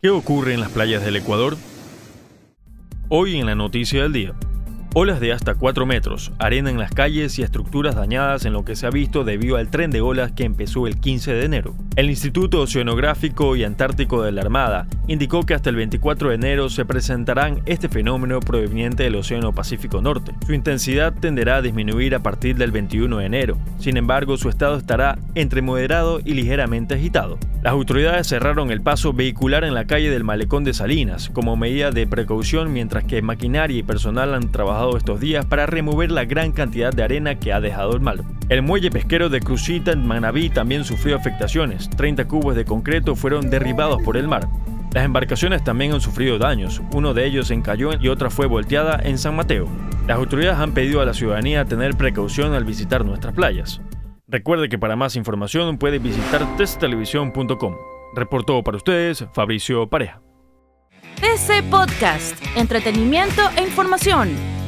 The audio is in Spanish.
¿Qué ocurre en las playas del Ecuador? Hoy en la noticia del día. Olas de hasta 4 metros, arena en las calles y estructuras dañadas en lo que se ha visto debido al tren de olas que empezó el 15 de enero. El Instituto Oceanográfico y Antártico de la Armada indicó que hasta el 24 de enero se presentarán este fenómeno proveniente del Océano Pacífico Norte. Su intensidad tenderá a disminuir a partir del 21 de enero. Sin embargo, su estado estará entre moderado y ligeramente agitado. Las autoridades cerraron el paso vehicular en la calle del Malecón de Salinas como medida de precaución mientras que maquinaria y personal han trabajado estos días para remover la gran cantidad de arena que ha dejado el mar. El muelle pesquero de Crucita en Manabí también sufrió afectaciones. 30 cubos de concreto fueron derribados por el mar. Las embarcaciones también han sufrido daños, uno de ellos encalló y otra fue volteada en San Mateo. Las autoridades han pedido a la ciudadanía tener precaución al visitar nuestras playas. Recuerde que para más información puede visitar testtelevisión.com. Reportó para ustedes Fabricio Pareja. TC Podcast, entretenimiento e información,